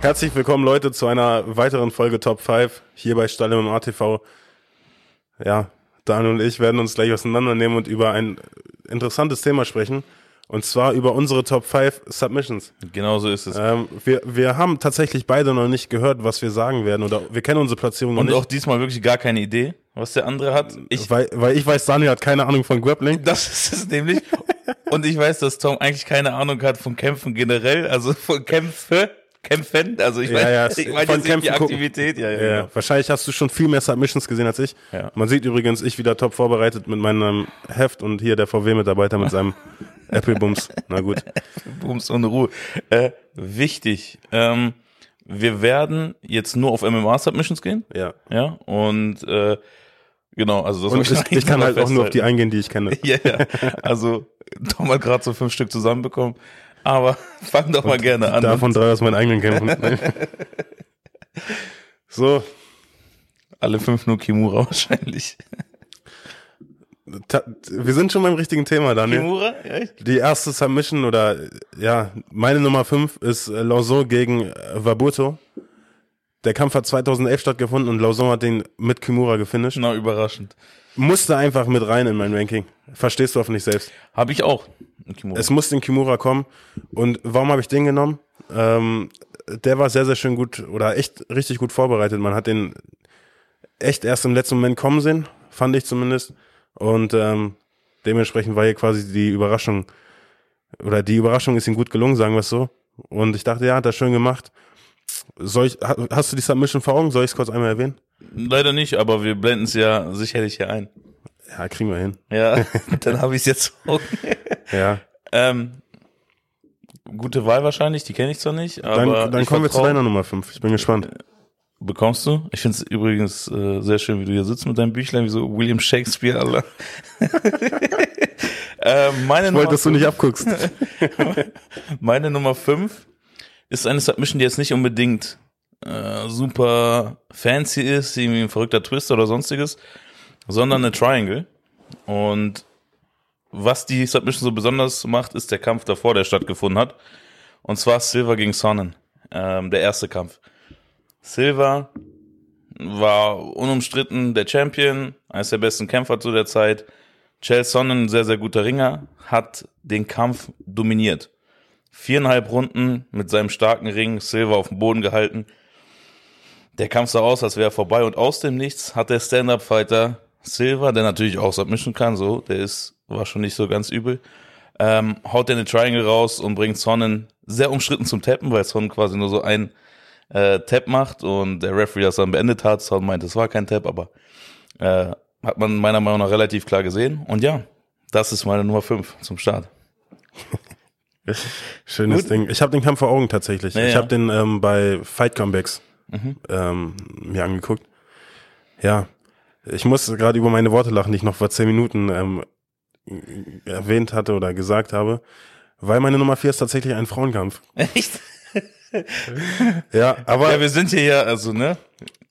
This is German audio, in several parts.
Herzlich willkommen, Leute, zu einer weiteren Folge Top 5 hier bei Stalle im ATV. Ja, Daniel und ich werden uns gleich auseinandernehmen und über ein interessantes Thema sprechen. Und zwar über unsere Top 5 Submissions. Genau so ist es. Ähm, wir, wir haben tatsächlich beide noch nicht gehört, was wir sagen werden. Oder wir kennen unsere Platzierung noch Und nicht. auch diesmal wirklich gar keine Idee, was der andere hat. Ich, weil, weil ich weiß, Daniel hat keine Ahnung von Grappling. das ist es nämlich. Und ich weiß, dass Tom eigentlich keine Ahnung hat von Kämpfen generell, also von Kämpfe, Kämpfen. Also ich meine, ja, ich von nicht die Kämpfen gucken. Aktivität. Ja, ja, Ja, genau. wahrscheinlich hast du schon viel mehr Submissions gesehen als ich. Ja. Man sieht übrigens, ich wieder top vorbereitet mit meinem Heft und hier der VW-Mitarbeiter mit seinem Apple Bums. Na gut. Bums und Ruhe. Äh, wichtig. Ähm, wir werden jetzt nur auf MMA-Submissions gehen. Ja. Ja. Und äh, genau, also das Und ich, eigentlich ich kann halt auch nur auf die eingehen, die ich kenne. Ja, ja. Also Tom hat gerade so fünf Stück zusammenbekommen. Aber fang doch mal gerne an. Davon drei aus meinen eigenen Kämpfen. So, Alle fünf nur Kimura wahrscheinlich. ta- wir sind schon beim richtigen Thema, Daniel. Kimura? Ja, echt? Die erste Submission oder ja, meine Nummer fünf ist äh, Lauson gegen äh, Wabuto. Der Kampf hat 2011 stattgefunden und Lauson hat den mit Kimura gefinisht. Na, überraschend. Musste einfach mit rein in mein Ranking. Verstehst du hoffentlich selbst. Habe ich auch. Ein Kimura. Es musste in Kimura kommen. Und warum habe ich den genommen? Ähm, der war sehr, sehr schön gut oder echt richtig gut vorbereitet. Man hat den echt erst im letzten Moment kommen sehen, fand ich zumindest. Und ähm, dementsprechend war hier quasi die Überraschung, oder die Überraschung ist ihm gut gelungen, sagen wir es so. Und ich dachte, ja, hat er schön gemacht. Soll ich, ha- hast du die Submission vor Augen? Soll ich es kurz einmal erwähnen? Leider nicht, aber wir blenden es ja sicherlich hier ein. Ja, kriegen wir hin. Ja, dann habe ich es jetzt auch. Ja. ähm, gute Wahl wahrscheinlich, die kenne ich zwar nicht, aber Dann, dann kommen wir zu deiner Nummer 5. Ich bin gespannt. Bekommst du? Ich finde es übrigens äh, sehr schön, wie du hier sitzt mit deinem Büchlein, wie so William Shakespeare, Alter. äh, meine Ich wollte, Nummer dass du nicht abguckst. Meine Nummer 5 ist eine Submission, die jetzt nicht unbedingt äh, super fancy ist, irgendwie ein verrückter Twist oder sonstiges, sondern eine Triangle. Und was die Submission so besonders macht, ist der Kampf davor, der stattgefunden hat. Und zwar Silver gegen Sonnen, ähm, der erste Kampf. Silver war unumstritten der Champion, eines der besten Kämpfer zu der Zeit. Chael Sonnen, sehr, sehr guter Ringer, hat den Kampf dominiert. Viereinhalb Runden mit seinem starken Ring, Silver auf dem Boden gehalten. Der Kampf sah aus, als wäre er vorbei und aus dem Nichts hat der Stand-Up-Fighter Silver, der natürlich auch Submission kann, so, der ist, war schon nicht so ganz übel, ähm, haut den Triangle raus und bringt Sonnen sehr umstritten zum Tappen, weil Sonnen quasi nur so ein äh, Tap macht und der Referee das dann beendet hat. Sonnen meint, es war kein Tap, aber äh, hat man meiner Meinung nach relativ klar gesehen. Und ja, das ist meine Nummer 5 zum Start. Schönes Gut. Ding. Ich habe den Kampf vor Augen tatsächlich. Ja, ich ja. habe den ähm, bei Fight Comebacks Mhm. ähm, mir angeguckt. Ja, ich muss gerade über meine Worte lachen, die ich noch vor zehn Minuten ähm, erwähnt hatte oder gesagt habe, weil meine Nummer vier ist tatsächlich ein Frauenkampf. Echt? Ja, aber Ja, wir sind hier ja, also, ne?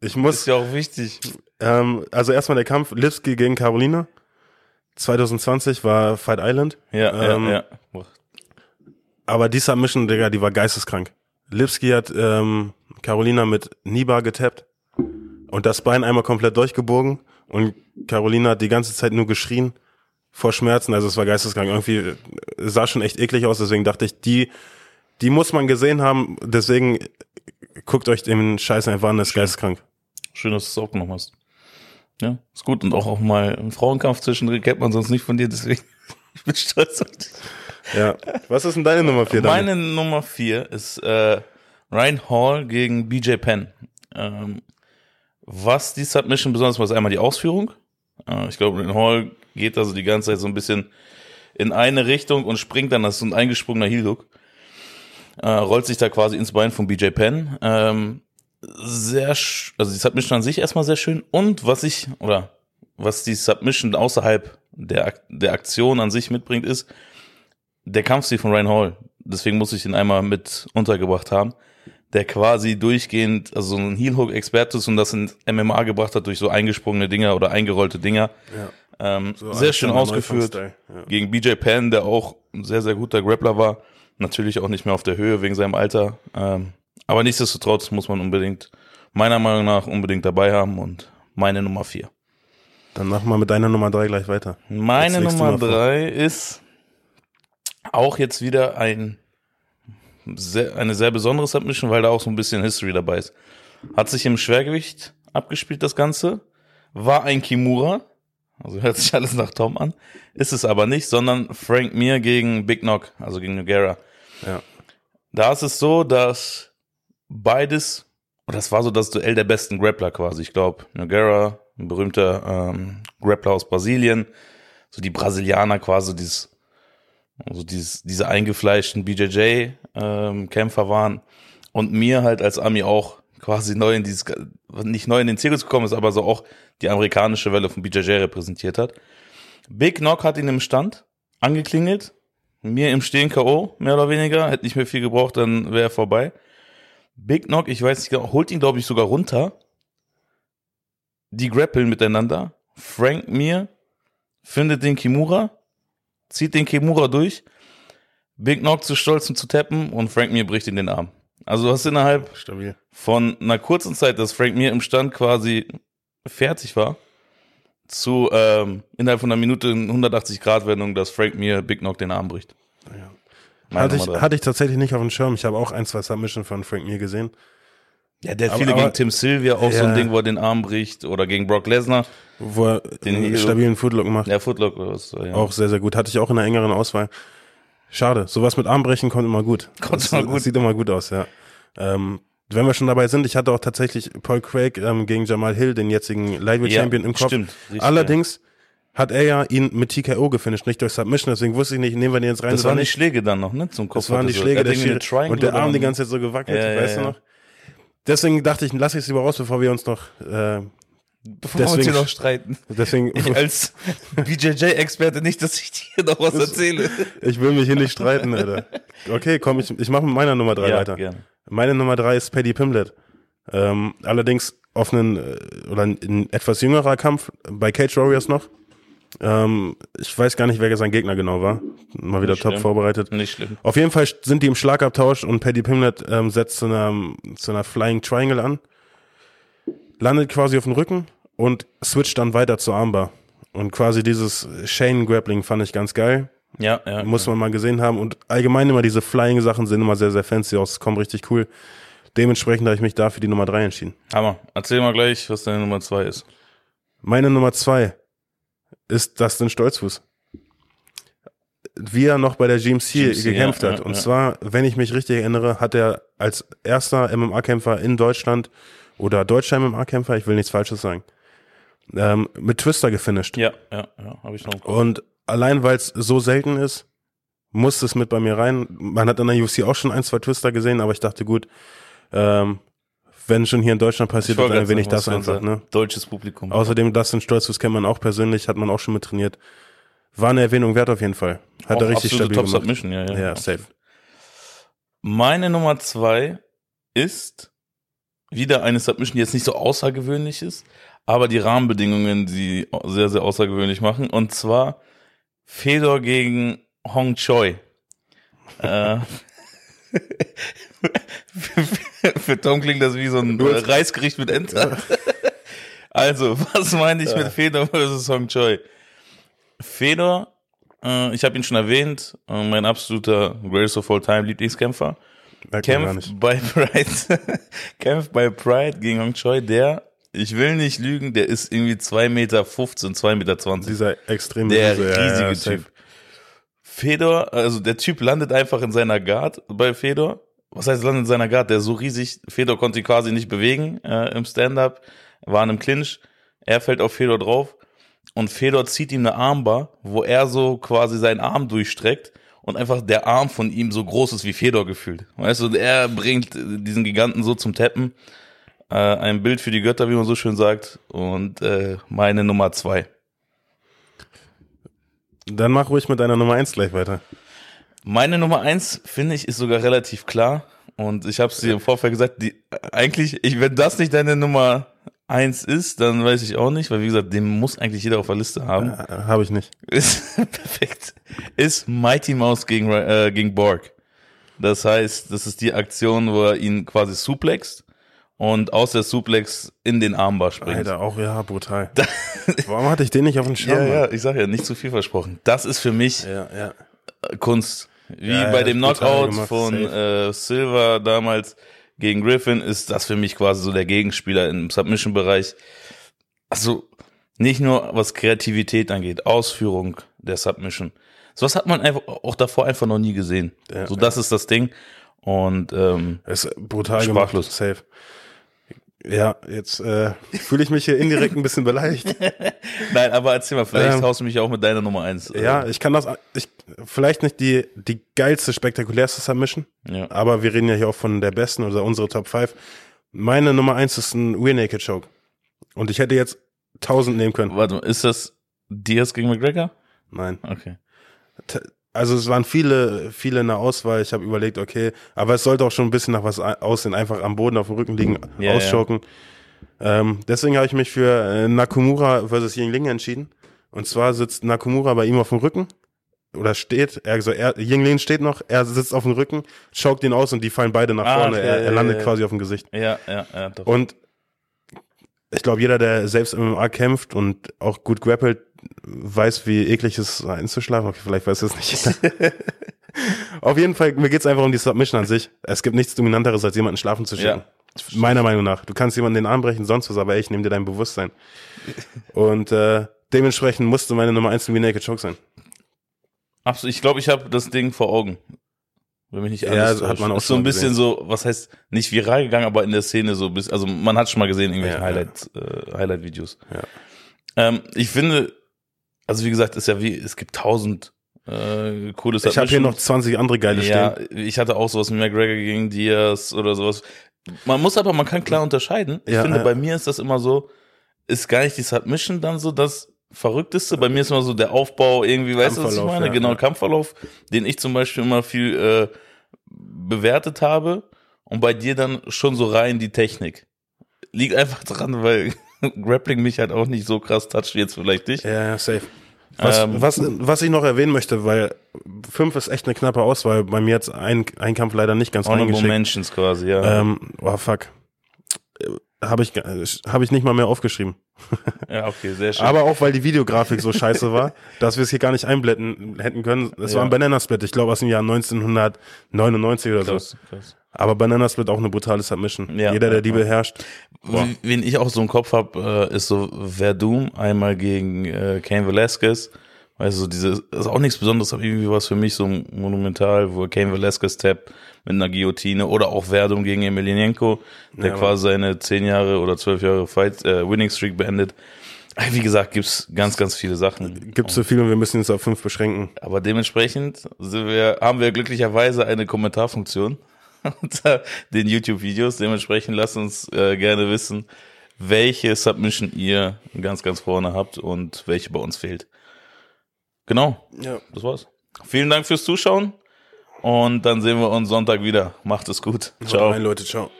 ich muss, Ist ja auch wichtig. ähm, also erstmal der Kampf Lipski gegen Carolina. 2020 war Fight Island. Ja, Ähm, ja, ja. Aber die Submission, Digga, die war geisteskrank. Lipski hat ähm, Carolina mit Niba getappt und das Bein einmal komplett durchgebogen und Carolina hat die ganze Zeit nur geschrien vor Schmerzen. Also es war geisteskrank. Irgendwie äh, sah schon echt eklig aus, deswegen dachte ich, die, die muss man gesehen haben. Deswegen guckt euch den Scheiß einfach an, das ist geisteskrank. Schön, dass du es auch genommen hast. Ja, ist gut. Und auch, auch mal einen Frauenkampf zwischendrin kennt man sonst nicht von dir, deswegen ich bin stolz auf dich. Ja. Was ist denn deine Nummer vier? Daniel? Meine Nummer vier ist äh, Ryan Hall gegen BJ Penn. Ähm, was die Submission besonders macht, ist einmal die Ausführung. Ich glaube, Ryan Hall geht also die ganze Zeit so ein bisschen in eine Richtung und springt dann, das ist so ein eingesprungener Heel-Hook. Äh, rollt sich da quasi ins Bein von BJ Penn. Ähm, sehr, also die Submission an sich erstmal sehr schön. Und was ich, oder was die Submission außerhalb der, der Aktion an sich mitbringt, ist der Kampfstil von Ryan Hall. Deswegen muss ich ihn einmal mit untergebracht haben. Der quasi durchgehend, also so ein Heel-Hook-Experte ist und das in MMA gebracht hat durch so eingesprungene Dinger oder eingerollte Dinger. Ja. Ähm, So sehr schön ausgeführt. Ja. Gegen BJ Penn, der auch ein sehr, sehr guter Grappler war. Natürlich auch nicht mehr auf der Höhe wegen seinem Alter. Ähm, Aber nichtsdestotrotz muss man unbedingt, meiner Meinung nach, unbedingt dabei haben und meine Nummer vier. Dann mach mal mit deiner Nummer drei gleich weiter. Meine Nummer drei ist auch jetzt wieder ein sehr, eine sehr besondere Submission, weil da auch so ein bisschen History dabei ist. Hat sich im Schwergewicht abgespielt, das Ganze. War ein Kimura. Also hört sich alles nach Tom an. Ist es aber nicht, sondern Frank Mir gegen Big Knock, also gegen Noguera. Ja. Da ist es so, dass beides, und das war so das Duell der besten Grappler quasi. Ich glaube, Noguera, ein berühmter ähm, Grappler aus Brasilien, so die Brasilianer quasi, dieses, also dieses, diese eingefleischten BJJ-Kämpfer waren. Und mir halt als Ami auch quasi neu in dieses, nicht neu in den Zirkus gekommen ist, aber so auch die amerikanische Welle von BJJ repräsentiert hat. Big Knock hat ihn im Stand angeklingelt, mir im Stehen K.O., mehr oder weniger, hätte nicht mehr viel gebraucht, dann wäre er vorbei. Big Knock, ich weiß nicht genau, holt ihn, glaube ich, sogar runter. Die grappeln miteinander. Frank Mir findet den Kimura, zieht den Kimura durch. Big Knock zu stolz, um zu tappen und Frank Mir bricht in den Arm. Also du hast innerhalb Stabil. von einer kurzen Zeit, dass Frank Mir im Stand quasi fertig war, zu ähm, innerhalb von einer Minute in 180 Grad Wendung, dass Frank Mir Big Knock den Arm bricht. Meine Hatte ich, hatte ich tatsächlich nicht auf dem Schirm. Ich habe auch ein, zwei Submission von Frank Mir gesehen. Ja, der aber- viele aber- gegen Tim Sylvia auch so ein Ja. Ding, wo er den Arm bricht oder gegen Brock Lesnar. Wo er Den- stabilen Footlook macht. Der Footlock was. Ja. Auch sehr, sehr gut. Hatte ich auch in einer engeren Auswahl. Schade. Sowas mit Armbrechen kommt immer gut. Kommt Das- immer gut. das Sieht immer gut aus, ja. Ähm, wenn wir schon dabei sind, ich hatte auch tatsächlich Paul Craig ähm, gegen Jamal Hill, den jetzigen Lightweight Ja, Champion im Kopf. stimmt. Richtig, Allerdings hat er ja ihn mit TKO gefinisht, nicht durch Submission. Deswegen wusste ich nicht, nehmen wir den jetzt rein Das oder waren die. Schläge dann noch, ne? Zum Kopf. Das waren die. Schläge Er der. Triangle Und der Arm die ganze Zeit so gewackelt, Ja, ja, weißt ja. du noch? Deswegen dachte ich, lass ich es lieber raus, bevor wir uns noch, äh, Bevor wir uns deswegen- hier noch streiten. deswegen, Ich als BJJ-Experte nicht, dass ich dir noch was erzähle. ich will mich hier nicht streiten, Alter. Okay, komm, ich, ich mache mit meiner Nummer drei weiter. gerne. Meine Nummer drei ist Paddy Pimblett. Ähm, allerdings auf einen, äh, oder ein, ein etwas jüngerer Kampf bei Cage Warriors noch. Ähm, ich weiß gar nicht, wer sein Gegner genau war. Mal wieder Nicht top schlimm. vorbereitet. Nicht schlimm. Auf jeden Fall sind die im Schlagabtausch und Paddy Pimblett ähm, setzt zu einer, zu einer Flying Triangle an, landet quasi auf dem Rücken und switcht dann weiter zur Armbar. Und quasi dieses Chain Grappling fand ich ganz geil. Ja, ja. Muss man mal gesehen haben. Und allgemein immer diese Flying-Sachen sehen immer sehr, sehr fancy aus. Kommt richtig cool. Dementsprechend habe ich mich da für die Nummer drei entschieden. Hammer. Erzähl mal gleich, was deine Nummer zwei ist. Meine Nummer zwei ist Dustin Stolzfuß. Wie er noch bei der GMC, GMC, gekämpft ja, hat. ja, Und ja. zwar, wenn ich mich richtig erinnere, hat er als erster MMA-Kämpfer in Deutschland oder deutscher MMA-Kämpfer, ich will nichts Falsches sagen, ähm, mit Twister gefinisht. Ja, ja, ja. Habe ich noch. Und allein weil es so selten ist, muss es mit bei mir rein. Man hat in der UFC auch schon ein, zwei Twister gesehen, aber ich dachte, gut, ähm, wenn schon hier in Deutschland passiert, dann erwähne ich das einfach. Ne? Deutsches Publikum. Außerdem, Dustin Stolzfuß kennt man auch persönlich, hat man auch schon mit trainiert. War eine Erwähnung wert auf jeden Fall. Hat Auch er richtig stabil Top gemacht. Submission, ja, ja. Ja, safe. Meine Nummer zwei ist wieder eine Submission, die jetzt nicht so außergewöhnlich ist, aber die Rahmenbedingungen, die sehr, sehr außergewöhnlich machen. Und zwar Fedor gegen Hong Choi. äh, für, Tom klingt das wie so ein äh, Reisgericht mit Enter. Also, was meine ich mit Fedor versus Hong Choi? Fedor, äh, ich habe ihn schon erwähnt, äh, mein absoluter Greatest of All Time Lieblingskämpfer. Kämpft bei Pride, kämpft bei Pride gegen Hong Choi, der, ich will nicht lügen, der ist irgendwie 2 Meter 15, 2 Meter 20. Dieser extreme Der ja, riesige ja, safe. Typ. Fedor, also der Typ landet einfach in seiner Guard bei Fedor. Was heißt landet in seiner Guard? Der ist so riesig. Fedor konnte ihn quasi nicht bewegen äh, im Stand-up, war in einem Clinch. Er fällt auf Fedor drauf und Fedor zieht ihm eine Armbar, wo er so quasi seinen Arm durchstreckt und einfach der Arm von ihm so groß ist wie Fedor gefühlt. Weißt du, und er bringt diesen Giganten so zum Tappen. Äh, ein Bild für die Götter, wie man so schön sagt. Und äh, meine Nummer zwei. Dann mach ruhig mit deiner Nummer eins gleich weiter. Meine Nummer eins, finde ich, ist sogar relativ klar. Und ich habe es dir im Vorfeld gesagt, die, eigentlich, ich, wenn das nicht deine Nummer eins ist, dann weiß ich auch nicht, weil wie gesagt, den muss eigentlich jeder auf der Liste haben. Äh, Habe ich nicht. Ist perfekt. Ist Mighty Mouse gegen, äh, gegen Borg. Das heißt, das ist die Aktion, wo er ihn quasi suplext und aus der Suplex in den Armbar springt. Alter, auch ja, brutal. Warum hatte ich den nicht auf dem Schirm? ja, ja, ich sag ja, nicht zu viel versprochen. Das ist für mich ja, ja. äh, Kunst. Wie Ja, bei ja, dem Knockout gemacht, von äh, Silver damals gegen Griffin ist das für mich quasi so der Gegenspieler im Submission-Bereich. Also nicht nur was Kreativität angeht, Ausführung der Submission. Sowas hat man einfach auch davor einfach noch nie gesehen. Ja, so das ist das Ding. Und ähm, Es ist brutal Sprachlos. gemacht. Safe. Ja, jetzt äh, fühle ich mich hier indirekt ein bisschen beleidigt. nein, aber erzähl mal, vielleicht Ähm, haust du mich auch mit deiner Nummer eins. äh, Ja, ich kann das, ich, vielleicht nicht die, die geilste, spektakulärste Submission, ja. aber wir reden ja hier auch von der besten oder unsere Top 5. Meine Nummer eins ist ein Rear Naked Choke. Und ich hätte jetzt 1000 nehmen können. Warte mal, ist das Diaz gegen McGregor? Nein. Okay. T- Also es waren viele, viele in der Auswahl. Ich habe überlegt, okay, aber es sollte auch schon ein bisschen nach was aussehen. Einfach am Boden auf dem Rücken liegen, Ja, ausschocken. Ähm, deswegen habe ich mich für äh, Nakamura versus Yingling entschieden. Und zwar sitzt Nakamura bei ihm auf dem Rücken oder steht, er, also er, Yingling steht noch, er sitzt auf dem Rücken, choked ihn aus und die fallen beide nach Ah, vorne. okay, er, er ja, landet ja, ja. quasi auf dem Gesicht. Ja, ja, ja, doch. Und ich glaube, jeder, der selbst im MMA kämpft und auch gut grappelt, weiß, wie eklig es ist, einzuschlafen. Okay, vielleicht weiß es nicht. Auf jeden Fall, mir geht's einfach um die Submission an sich. Es gibt nichts Dominanteres, als jemanden schlafen zu schicken. Meiner Meinung nach. Du kannst jemanden den Arm brechen, sonst was, aber ich nehme dir dein Bewusstsein. Und äh, dementsprechend musste meine Nummer eins ein Naked Choke sein. Absolut. Ich glaube, ich habe das Ding vor Augen. Wenn mich nicht Ja, alles hat man auch ist so ein bisschen gesehen. so, was heißt nicht viral gegangen, aber in der Szene so bis, also man hat schon mal gesehen irgendwelche Ja, ja. Highlight äh, Highlight Videos. Ja. Ähm, ich finde, also wie gesagt, ist ja wie es gibt tausend äh, coole Ich habe hier noch 20 andere geile ja, stehen. ich hatte auch sowas mit McGregor gegen Diaz oder sowas. Man muss aber, man kann klar unterscheiden. Ich Ja, finde, ja. bei mir ist das immer so, ist gar nicht die Submission dann so das Verrückteste. Bei mir ist immer so der Aufbau irgendwie, weißt du, was ich meine? ja, genau. Kampfverlauf, den ich zum Beispiel immer viel äh, bewertet habe. Und bei dir dann schon so rein die Technik. Liegt einfach dran, weil Grappling mich halt auch nicht so krass toucht wie jetzt vielleicht dich. Ja, ja, safe. Was, Ähm, was, was ich noch erwähnen möchte, weil fünf ist echt eine knappe Auswahl. Bei mir jetzt ein, ein Kampf leider nicht ganz Honorable reingeschickt. Mentions quasi, ja. Ähm, oh fuck. Habe ich, hab ich nicht mal mehr aufgeschrieben. ja, okay, sehr schön. Aber auch, weil die Videografik so scheiße war, dass wir es hier gar nicht einblenden hätten können. Es war Ja. ein Banana Split, ich glaube aus dem Jahr 1999 oder so. krass, krass. Aber Banana Split auch eine brutale Submission. Ja, Jeder, der ja, die beherrscht. Boah. Wen ich auch so im Kopf habe, äh, ist so Verdum einmal gegen äh, Cain Velasquez. Weißt du, so diese, das ist auch nichts Besonderes, aber irgendwie was für mich so monumental, wo Cain Velasquez tappt mit einer Guillotine oder auch Verdum gegen Emelianenko, der Ja, quasi seine zehn Jahre oder zwölf Jahre Fight, äh, Winning Streak beendet. Wie gesagt, gibt's ganz, ganz viele Sachen. Gibt so viel und wir müssen uns auf fünf beschränken. Aber dementsprechend sind wir, haben wir glücklicherweise eine Kommentarfunktion unter den YouTube-Videos. Dementsprechend lasst uns äh, gerne wissen, welche Submission ihr ganz, ganz vorne habt und welche bei uns fehlt. Genau, Ja. das war's. Vielen Dank fürs Zuschauen und dann sehen wir uns Sonntag wieder. Macht es gut. Ciao. Rein, Leute, ciao.